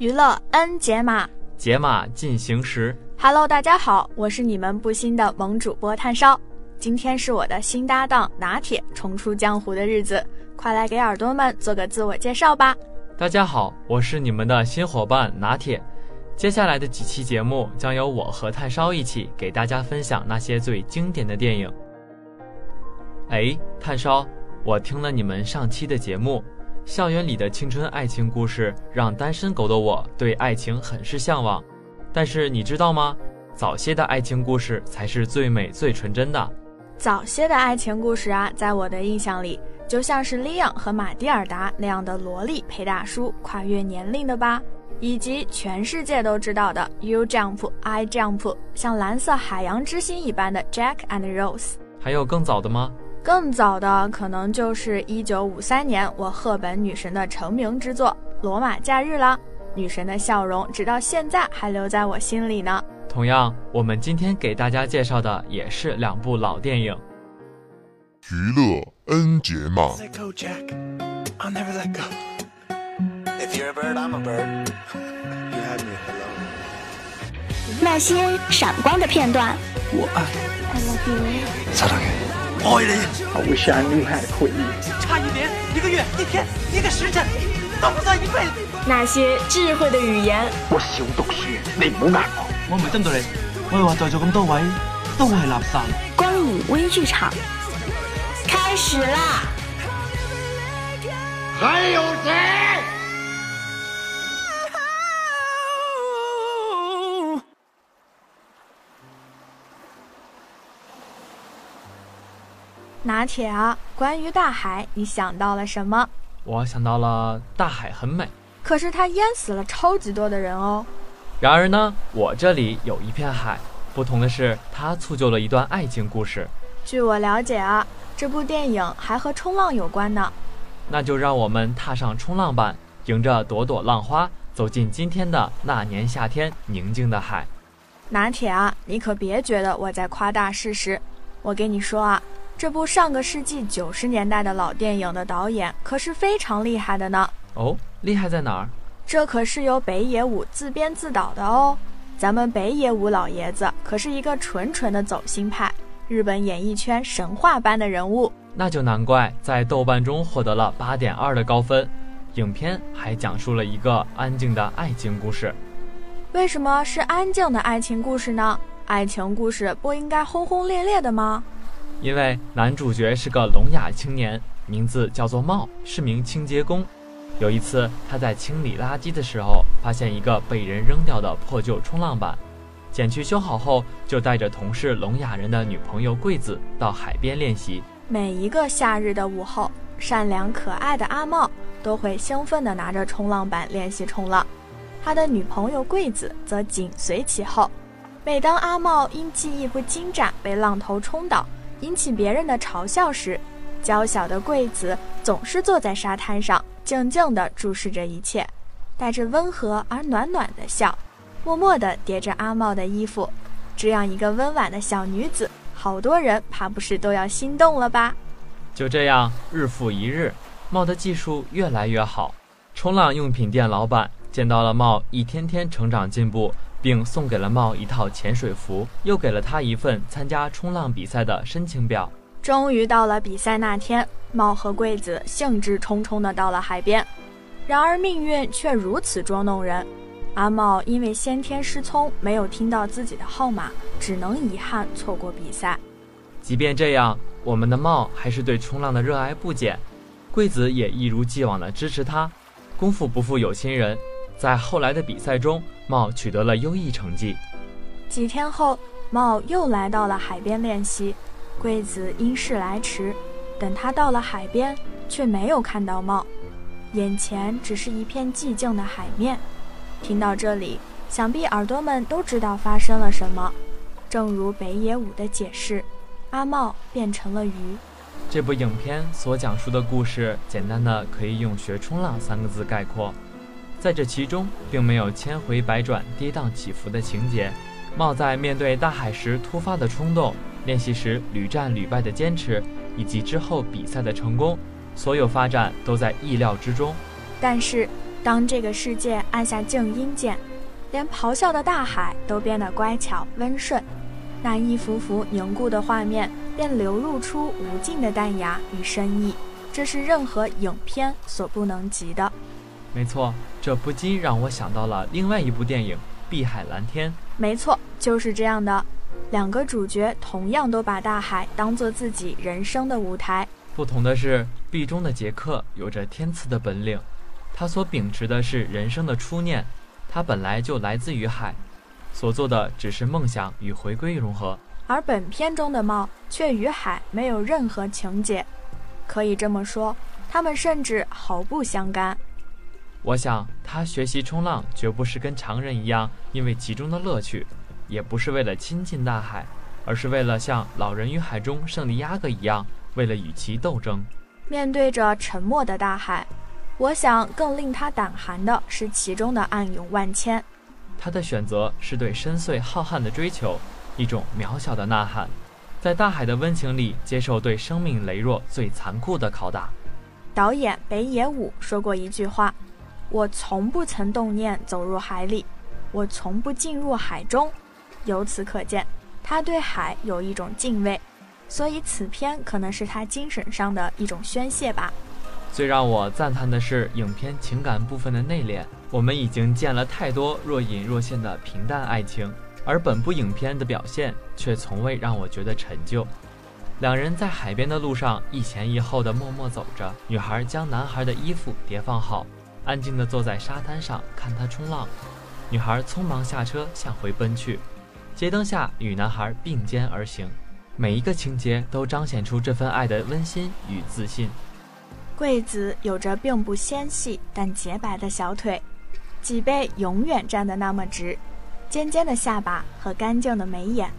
娱乐 N 解码，解码进行时。Hello，大家好，我是你们不新的萌主播炭烧。今天是我的新搭档拿铁重出江湖的日子，快来给耳朵们做个自我介绍吧。大家好，我是你们的新伙伴拿铁。接下来的几期节目将由我和炭烧一起给大家分享那些最经典的电影。哎，炭烧，我听了你们上期的节目，校园里的青春爱情故事让单身狗的我对爱情很是向往。但是你知道吗？早些的爱情故事才是最美最纯真的。早些的爱情故事啊，在我的印象里。就像是利昂和马蒂尔达那样的萝莉配大叔，跨越年龄的吧，以及全世界都知道的 You Jump I Jump，像蓝色海洋之心一般的 Jack and Rose。还有更早的吗？更早的可能就是一九五三年我赫本女神的成名之作《罗马假日》了。女神的笑容直到现在还留在我心里呢。同样，我们今天给大家介绍的也是两部老电影。娱乐 N 节码。那些闪光的片段。我爱。爱你。I wish I knew how to quit you。差一年、一个月、一天、一个时辰，都不算一辈子。那些智慧的语言。我少读书，你唔好呃我。我唔系针对你，我系话在座咁多位都系垃圾。光影微剧场开始啦！还有谁？拿铁啊！关于大海，你想到了什么？我想到了大海很美，可是它淹死了超级多的人哦。然而呢，我这里有一片海，不同的是，它促就了一段爱情故事。据我了解啊。这部电影还和冲浪有关呢，那就让我们踏上冲浪板，迎着朵朵浪花，走进今天的那年夏天宁静的海。拿铁啊，你可别觉得我在夸大事实。我跟你说啊，这部上个世纪九十年代的老电影的导演可是非常厉害的呢。哦，厉害在哪儿？这可是由北野武自编自导的哦。咱们北野武老爷子可是一个纯纯的走心派。日本演艺圈神话般的人物，那就难怪在豆瓣中获得了八点二的高分。影片还讲述了一个安静的爱情故事。为什么是安静的爱情故事呢？爱情故事不应该轰轰烈烈的吗？因为男主角是个聋哑青年，名字叫做茂，是名清洁工。有一次，他在清理垃圾的时候，发现一个被人扔掉的破旧冲浪板。捡去修好后，就带着同事聋哑人的女朋友桂子到海边练习。每一个夏日的午后，善良可爱的阿茂都会兴奋地拿着冲浪板练习冲浪，他的女朋友桂子则紧随其后。每当阿茂因技艺不精湛被浪头冲倒，引起别人的嘲笑时，娇小的桂子总是坐在沙滩上，静静地注视着一切，带着温和而暖暖的笑。默默地叠着阿茂的衣服，这样一个温婉的小女子，好多人怕不是都要心动了吧？就这样，日复一日，茂的技术越来越好。冲浪用品店老板见到了茂一天天成长进步，并送给了茂一套潜水服，又给了他一份参加冲浪比赛的申请表。终于到了比赛那天，茂和桂子兴致冲冲地到了海边，然而命运却如此捉弄人。阿茂因为先天失聪，没有听到自己的号码，只能遗憾错过比赛。即便这样，我们的茂还是对冲浪的热爱不减。桂子也一如既往地支持他。功夫不负有心人，在后来的比赛中，茂取得了优异成绩。几天后，茂又来到了海边练习。桂子因事来迟，等他到了海边，却没有看到茂。眼前只是一片寂静的海面。听到这里，想必耳朵们都知道发生了什么。正如北野武的解释，阿茂变成了鱼。这部影片所讲述的故事，简单的可以用“学冲浪”三个字概括。在这其中，并没有千回百转、跌宕起伏的情节。茂在面对大海时突发的冲动，练习时屡战屡败的坚持，以及之后比赛的成功，所有发展都在意料之中。但是，当这个世界按下静音键，连咆哮的大海都变得乖巧温顺，那一幅幅凝固的画面便流露出无尽的淡雅与深意，这是任何影片所不能及的。没错，这不禁让我想到了另外一部电影《碧海蓝天》。没错，就是这样的。两个主角同样都把大海当做自己人生的舞台。不同的是，壁中的杰克有着天赐的本领，他所秉持的是人生的初念。他本来就来自于海，所做的只是梦想与回归融合。而本片中的猫却与海没有任何情节，可以这么说，他们甚至毫不相干。我想，他学习冲浪绝不是跟常人一样，因为其中的乐趣，也不是为了亲近大海，而是为了像《老人与海》中圣地亚哥一样，为了与其斗争。面对着沉默的大海，我想更令他胆寒的是其中的暗涌万千。他的选择是对深邃浩瀚的追求，一种渺小的呐喊，在大海的温情里接受对生命羸弱最残酷的拷打。导演北野武说过一句话。我从不曾动念走入海里，我从不进入海中。由此可见，他对海有一种敬畏，所以此片可能是他精神上的一种宣泄吧。最让我赞叹的是影片情感部分的内敛。我们已经见了太多若隐若现的平淡爱情，而本部影片的表现却从未让我觉得陈旧。两人在海边的路上一前一后的默默走着，女孩将男孩的衣服叠放好。安静地坐在沙滩上看他冲浪，女孩匆忙下车向回奔去。街灯下与男孩并肩而行，每一个情节都彰显出这份爱的温馨与自信。桂子有着并不纤细但洁白的小腿，脊背永远站得那么直，尖尖的下巴和干净的眉眼。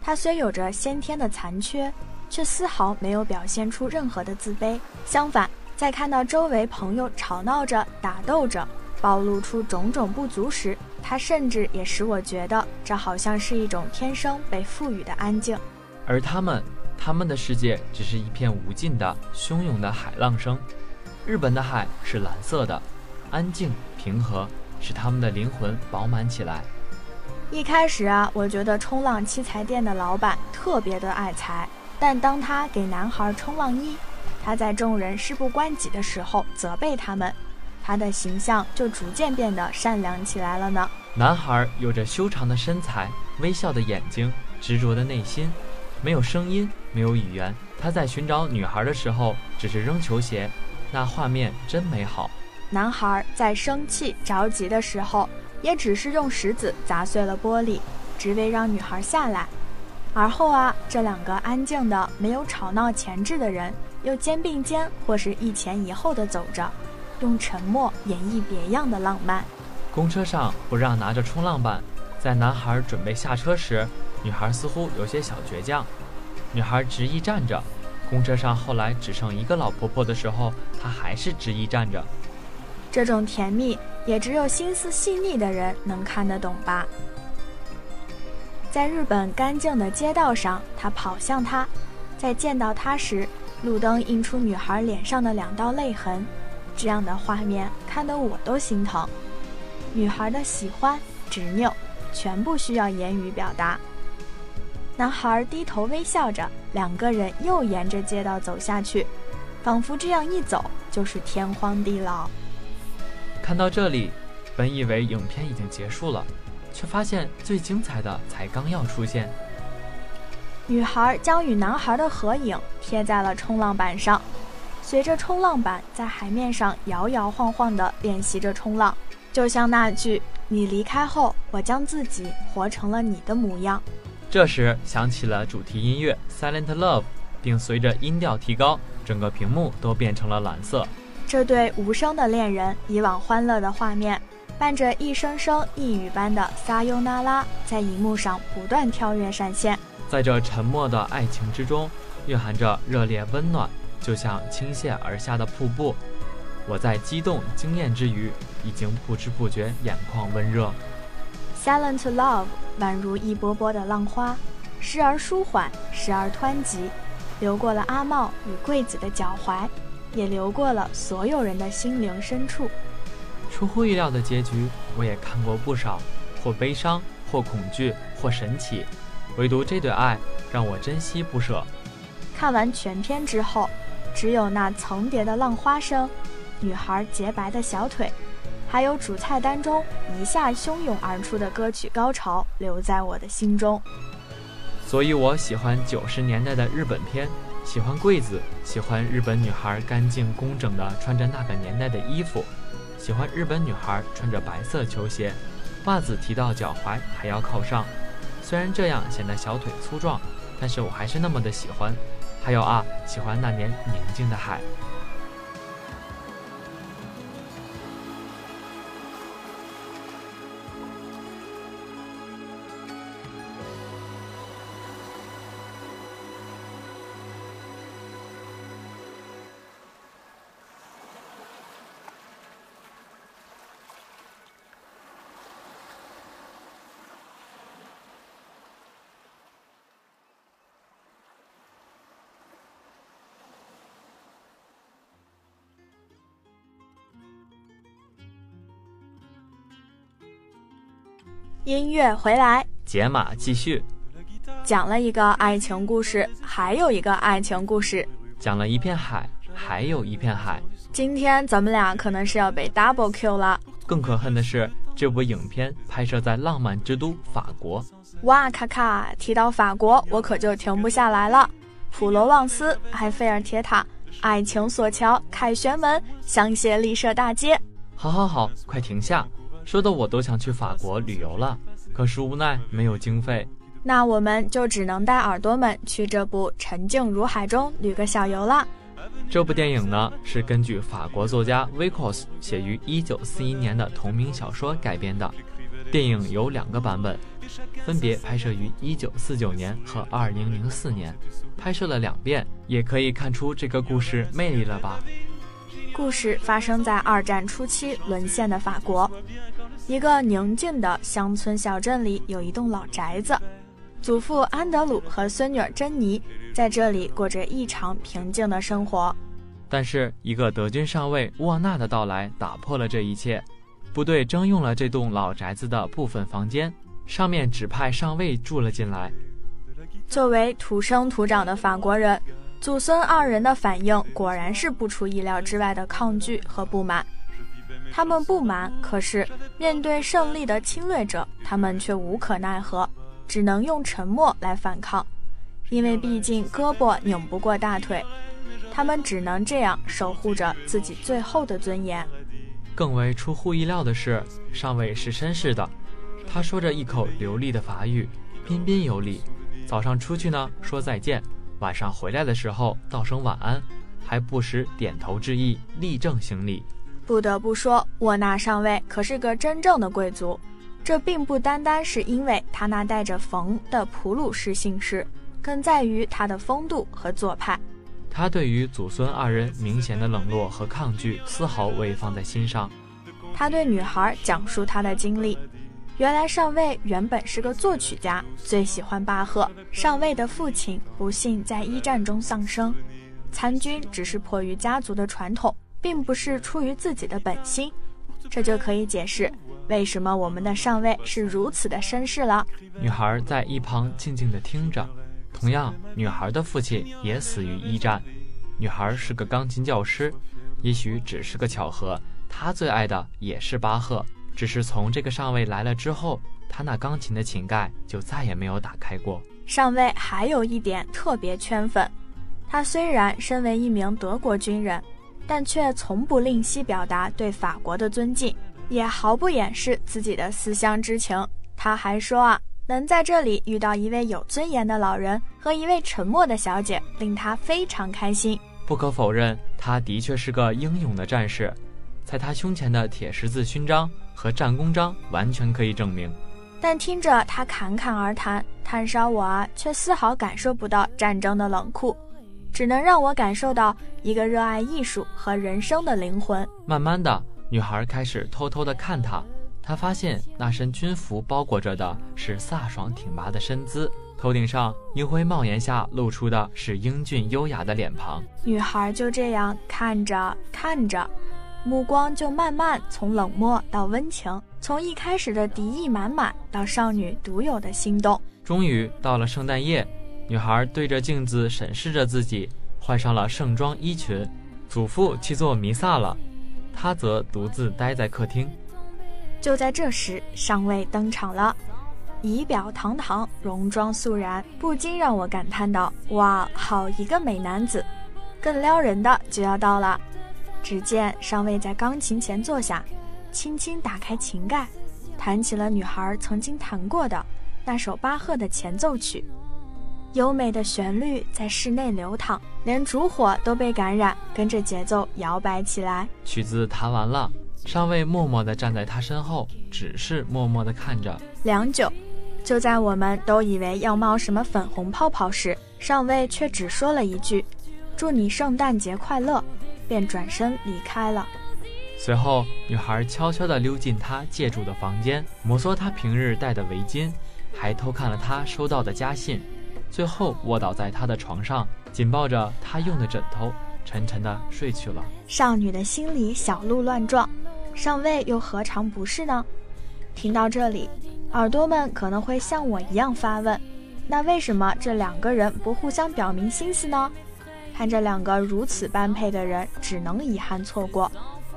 她虽有着先天的残缺，却丝毫没有表现出任何的自卑，相反。在看到周围朋友吵闹着、打斗着，暴露出种种不足时，他甚至也使我觉得这好像是一种天生被赋予的安静。而他们，他们的世界只是一片无尽的、汹涌的海浪声。日本的海是蓝色的，安静平和，使他们的灵魂饱满起来。一开始啊，我觉得冲浪器材店的老板特别的爱财，但当他给男孩冲浪衣。他在众人事不关己的时候责备他们，他的形象就逐渐变得善良起来了呢。男孩有着修长的身材、微笑的眼睛、执着的内心，没有声音，没有语言。他在寻找女孩的时候，只是扔球鞋，那画面真美好。男孩在生气着急的时候，也只是用石子砸碎了玻璃，只为让女孩下来。而后啊，这两个安静的、没有吵闹前置的人。又肩并肩或是一前一后的走着，用沉默演绎别样的浪漫。公车上不让拿着冲浪板，在男孩准备下车时，女孩似乎有些小倔强。女孩执意站着。公车上后来只剩一个老婆婆的时候，她还是执意站着。这种甜蜜，也只有心思细腻的人能看得懂吧。在日本干净的街道上，他跑向她，在见到她时。路灯映出女孩脸上的两道泪痕，这样的画面看得我都心疼。女孩的喜欢、执拗，全部需要言语表达。男孩低头微笑着，两个人又沿着街道走下去，仿佛这样一走就是天荒地老。看到这里，本以为影片已经结束了，却发现最精彩的才刚要出现。女孩将与男孩的合影贴在了冲浪板上，随着冲浪板在海面上摇摇晃晃地练习着冲浪，就像那句“你离开后，我将自己活成了你的模样”。这时响起了主题音乐《Silent Love》，并随着音调提高，整个屏幕都变成了蓝色。这对无声的恋人以往欢乐的画面，伴着一声声呓语般的撒尤那拉，在荧幕上不断跳跃闪现。在这沉默的爱情之中，蕴含着热烈温暖，就像倾泻而下的瀑布。我在激动惊艳之余，已经不知不觉眼眶温热。Silent love 宛如一波波的浪花，时而舒缓，时而湍急，流过了阿茂与桂子的脚踝，也流过了所有人的心灵深处。出乎意料的结局，我也看过不少，或悲伤，或恐惧，或神奇。唯独这对爱让我珍惜不舍。看完全片之后，只有那层叠的浪花声，女孩洁白的小腿，还有主菜单中一下汹涌而出的歌曲高潮留在我的心中。所以我喜欢九十年代的日本片，喜欢柜子，喜欢日本女孩干净工整的穿着那个年代的衣服，喜欢日本女孩穿着白色球鞋，袜子提到脚踝还要靠上。虽然这样显得小腿粗壮，但是我还是那么的喜欢。还有啊，喜欢那年宁静的海。音乐回来，解码继续，讲了一个爱情故事，还有一个爱情故事，讲了一片海，还有一片海。今天咱们俩可能是要被 double Q 了。更可恨的是，这部影片拍摄在浪漫之都法国。哇咔咔！提到法国，我可就停不下来了。普罗旺斯、埃菲尔铁塔、爱情索桥、凯旋门、香榭丽舍大街。好好好，快停下！说的我都想去法国旅游了，可是无奈没有经费。那我们就只能带耳朵们去这部沉静如海中旅个小游了。这部电影呢，是根据法国作家 Vicos 写于1941年的同名小说改编的。电影有两个版本，分别拍摄于1949年和2004年，拍摄了两遍，也可以看出这个故事魅力了吧。故事发生在二战初期沦陷的法国，一个宁静的乡村小镇里有一栋老宅子，祖父安德鲁和孙女珍妮在这里过着异常平静的生活。但是，一个德军上尉沃纳的到来打破了这一切，部队征用了这栋老宅子的部分房间，上面指派上尉住了进来。作为土生土长的法国人。祖孙二人的反应果然是不出意料之外的抗拒和不满。他们不满，可是面对胜利的侵略者，他们却无可奈何，只能用沉默来反抗。因为毕竟胳膊拧不过大腿，他们只能这样守护着自己最后的尊严。更为出乎意料的是，上尉是绅士的，他说着一口流利的法语，彬彬有礼。早上出去呢，说再见。晚上回来的时候道声晚安，还不时点头致意，立正行礼。不得不说，沃纳上尉可是个真正的贵族。这并不单单是因为他那带着“冯”的普鲁士姓氏，更在于他的风度和做派。他对于祖孙二人明显的冷落和抗拒，丝毫未放在心上。他对女孩讲述他的经历。原来上尉原本是个作曲家，最喜欢巴赫。上尉的父亲不幸在一战中丧生，参军只是迫于家族的传统，并不是出于自己的本心。这就可以解释为什么我们的上尉是如此的绅士了。女孩在一旁静静地听着。同样，女孩的父亲也死于一战。女孩是个钢琴教师，也许只是个巧合，她最爱的也是巴赫。只是从这个上尉来了之后，她那钢琴的琴盖就再也没有打开过。上尉还有一点特别圈粉，他虽然身为一名德国军人，但却从不吝惜表达对法国的尊敬，也毫不掩饰自己的思乡之情。他还说啊，能在这里遇到一位有尊严的老人和一位沉默的小姐，令他非常开心。不可否认，他的确是个英勇的战士，在他胸前的铁十字勋章和战功章完全可以证明。但听着他侃侃而谈，炭烧我啊，却丝毫感受不到战争的冷酷，只能让我感受到一个热爱艺术和人生的灵魂。慢慢的，女孩开始偷偷的看他，她发现那身军服包裹着的是飒爽挺拔的身姿，头顶上银灰帽檐下露出的是英俊优雅的脸庞。女孩就这样看着看着，目光就慢慢从冷漠到温情。从一开始的敌意满满，到少女独有的心动，终于到了圣诞夜，女孩对着镜子审视着自己，换上了盛装衣裙。祖父去做弥撒了，她则独自待在客厅。就在这时，上尉登场了，仪表堂堂，戎装肃然，不禁让我感叹道：“哇，好一个美男子！”更撩人的就要到了，只见上尉在钢琴前坐下。轻轻打开琴盖，弹起了女孩曾经弹过的那首巴赫的前奏曲。优美的旋律在室内流淌，连烛火都被感染，跟着节奏摇摆起来。曲子弹完了，上尉默默地站在他身后，只是默默地看着。良久，就在我们都以为要冒什么粉红泡泡时，上尉却只说了一句：“祝你圣诞节快乐”，便转身离开了。随后，女孩悄悄地溜进他借住的房间，摩挲他平日戴的围巾，还偷看了他收到的家信，最后卧倒在他的床上，紧抱着他用的枕头，沉沉地睡去了。少女的心里小鹿乱撞，上尉又何尝不是呢？听到这里，耳朵们可能会像我一样发问：那为什么这两个人不互相表明心思呢？看着两个如此般配的人，只能遗憾错过。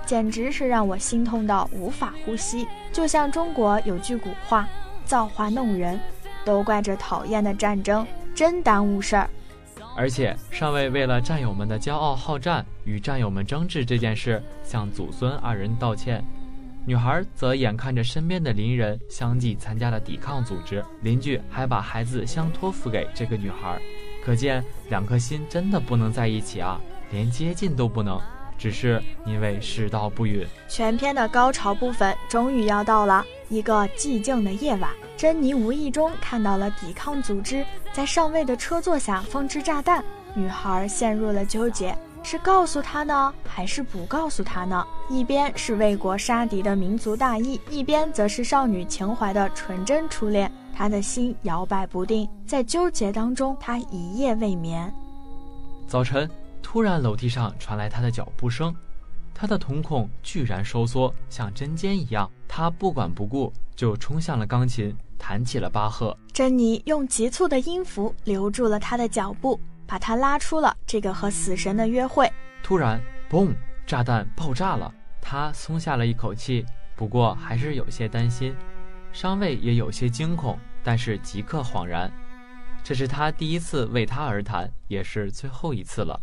简直是让我心痛到无法呼吸。就像中国有句古话：“造化弄人”，都怪这讨厌的战争，真耽误事儿。而且上尉为了战友们的骄傲好战与战友们争执这件事，向祖孙二人道歉。女孩则眼看着身边的邻人相继参加了抵抗组织，邻居还把孩子相托付给这个女孩，可见两颗心真的不能在一起啊，连接近都不能。只是因为世道不允，全片的高潮部分终于要到了。一个寂静的夜晚，珍妮无意中看到了抵抗组织在上尉的车座下放置炸弹，女孩陷入了纠结：是告诉他呢，还是不告诉他呢？一边是为国杀敌的民族大义，一边则是少女情怀的纯真初恋。她的心摇摆不定，在纠结当中，她一夜未眠。早晨。突然，楼梯上传来他的脚步声，他的瞳孔居然收缩，像针尖一样。他不管不顾，就冲向了钢琴，弹起了巴赫。珍妮用急促的音符留住了他的脚步，把他拉出了这个和死神的约会。突然，嘣！炸弹爆炸了。他松下了一口气，不过还是有些担心。上尉也有些惊恐，但是即刻恍然，这是他第一次为他而谈，也是最后一次了。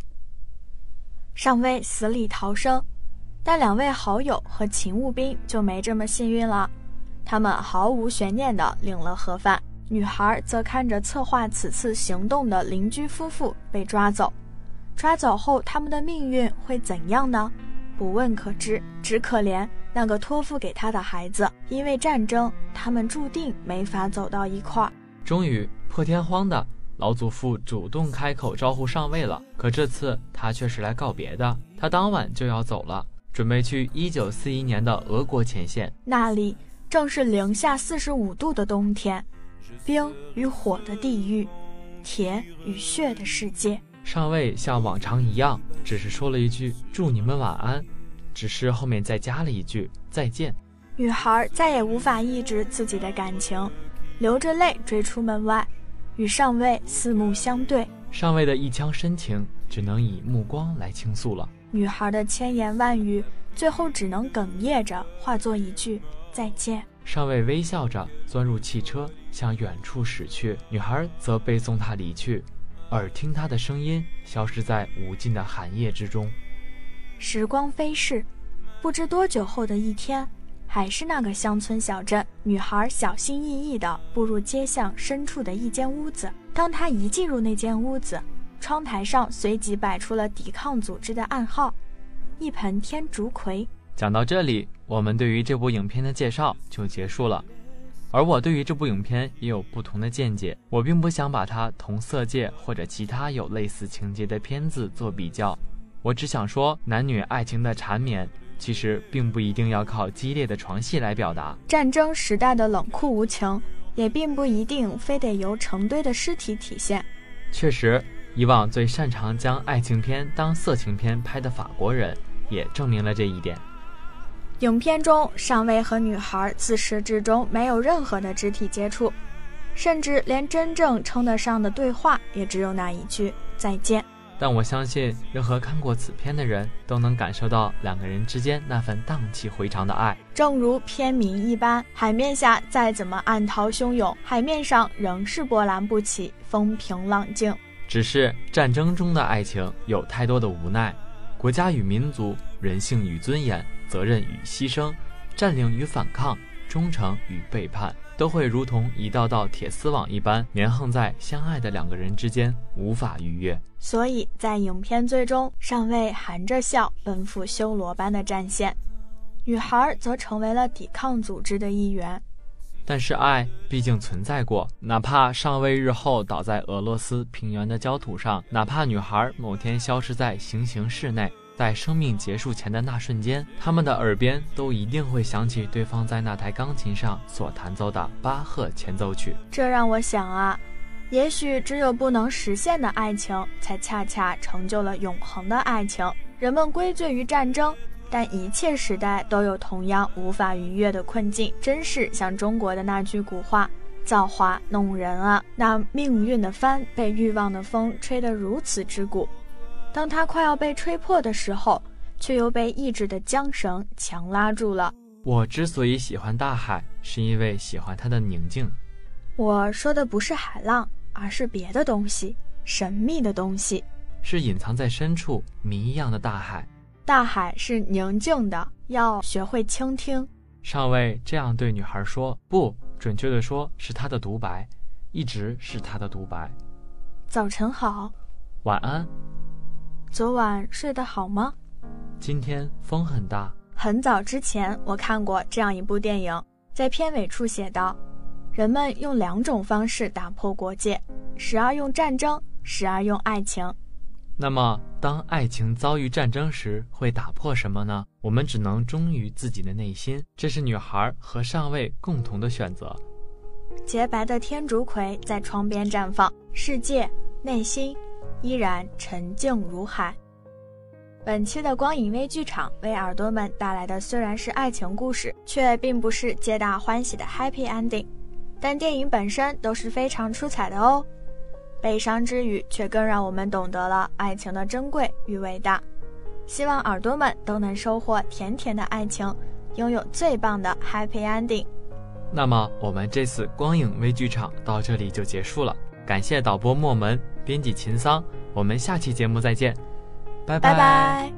上尉死里逃生，但两位好友和勤务兵就没这么幸运了。他们毫无悬念地领了盒饭，女孩则看着策划此次行动的邻居夫妇被抓走。抓走后，他们的命运会怎样呢？不问可知，只可怜那个托付给他的孩子。因为战争，他们注定没法走到一块儿。终于，破天荒的。老祖父主动开口招呼上尉了，可这次他却是来告别的。他当晚就要走了，准备去1941年的俄国前线，那里正是零下四十五度的冬天，冰与火的地狱，铁与血的世界。上尉像往常一样，只是说了一句“祝你们晚安”，只是后面再加了一句“再见”。女孩再也无法抑制自己的感情，流着泪追出门外。与上尉四目相对，上尉的一腔深情只能以目光来倾诉了。女孩的千言万语，最后只能哽咽着化作一句再见。上尉微笑着钻入汽车，向远处驶去。女孩则背送他离去，耳听他的声音消失在无尽的寒夜之中。时光飞逝，不知多久后的一天。还是那个乡村小镇，女孩小心翼翼地步入街巷深处的一间屋子。当她一进入那间屋子，窗台上随即摆出了抵抗组织的暗号：一盆天竺葵。讲到这里，我们对于这部影片的介绍就结束了。而我对于这部影片也有不同的见解，我并不想把它同《色戒》或者其他有类似情节的片子做比较，我只想说，男女爱情的缠绵其实并不一定要靠激烈的床戏来表达。战争时代的冷酷无情，也并不一定非得由成堆的尸体体现。确实，以往最擅长将爱情片当色情片拍的法国人，也证明了这一点。影片中，上尉和女孩自始至终没有任何的肢体接触，甚至连真正称得上的对话也只有那一句再见。但我相信，任何看过此片的人都能感受到两个人之间那份荡气回肠的爱。正如片名一般，海面下再怎么暗涛汹涌，海面上仍是波澜不起，风平浪静。只是战争中的爱情有太多的无奈，国家与民族，人性与尊严。责任与牺牲，占领与反抗，忠诚与背叛，都会如同一道道铁丝网一般连横在相爱的两个人之间，无法逾越。所以在影片最终，上尉含着笑奔赴修罗般的战线，女孩则成为了抵抗组织的一员。但是爱毕竟存在过，哪怕上尉日后倒在俄罗斯平原的焦土上，哪怕女孩某天消失在行刑室内。在生命结束前的那瞬间，他们的耳边都一定会响起对方在那台钢琴上所弹奏的巴赫前奏曲。这让我想啊，也许只有不能实现的爱情，才恰恰成就了永恒的爱情。人们归罪于战争，但一切时代都有同样无法逾越的困境。真是像中国的那句古话：“造化弄人啊！”那命运的帆被欲望的风吹得如此之鼓。当它快要被吹破的时候，却又被意志的缰绳强拉住了。我之所以喜欢大海，是因为喜欢它的宁静。我说的不是海浪，而是别的东西，神秘的东西，是隐藏在深处谜一样的大海。大海是宁静的，要学会倾听。上尉这样对女孩说，不准确的说，是他的独白，一直是他的独白。早晨好，晚安。昨晚睡得好吗？今天风很大。很早之前，我看过这样一部电影，在片尾处写道：“人们用两种方式打破国界，时而用战争，时而用爱情。”那么，当爱情遭遇战争时，会打破什么呢？我们只能忠于自己的内心，这是女孩和上尉共同的选择。洁白的天竺葵在窗边绽放，世界，内心。依然沉静如海。本期的光影微剧场为耳朵们带来的虽然是爱情故事，却并不是皆大欢喜的 happy ending，但电影本身都是非常出彩的哦。悲伤之余，却更让我们懂得了爱情的珍贵与伟大。希望耳朵们都能收获甜甜的爱情，拥有最棒的 happy ending。那么，我们这次光影微剧场到这里就结束了。感谢导播莫门，编辑秦桑，我们下期节目再见，拜拜。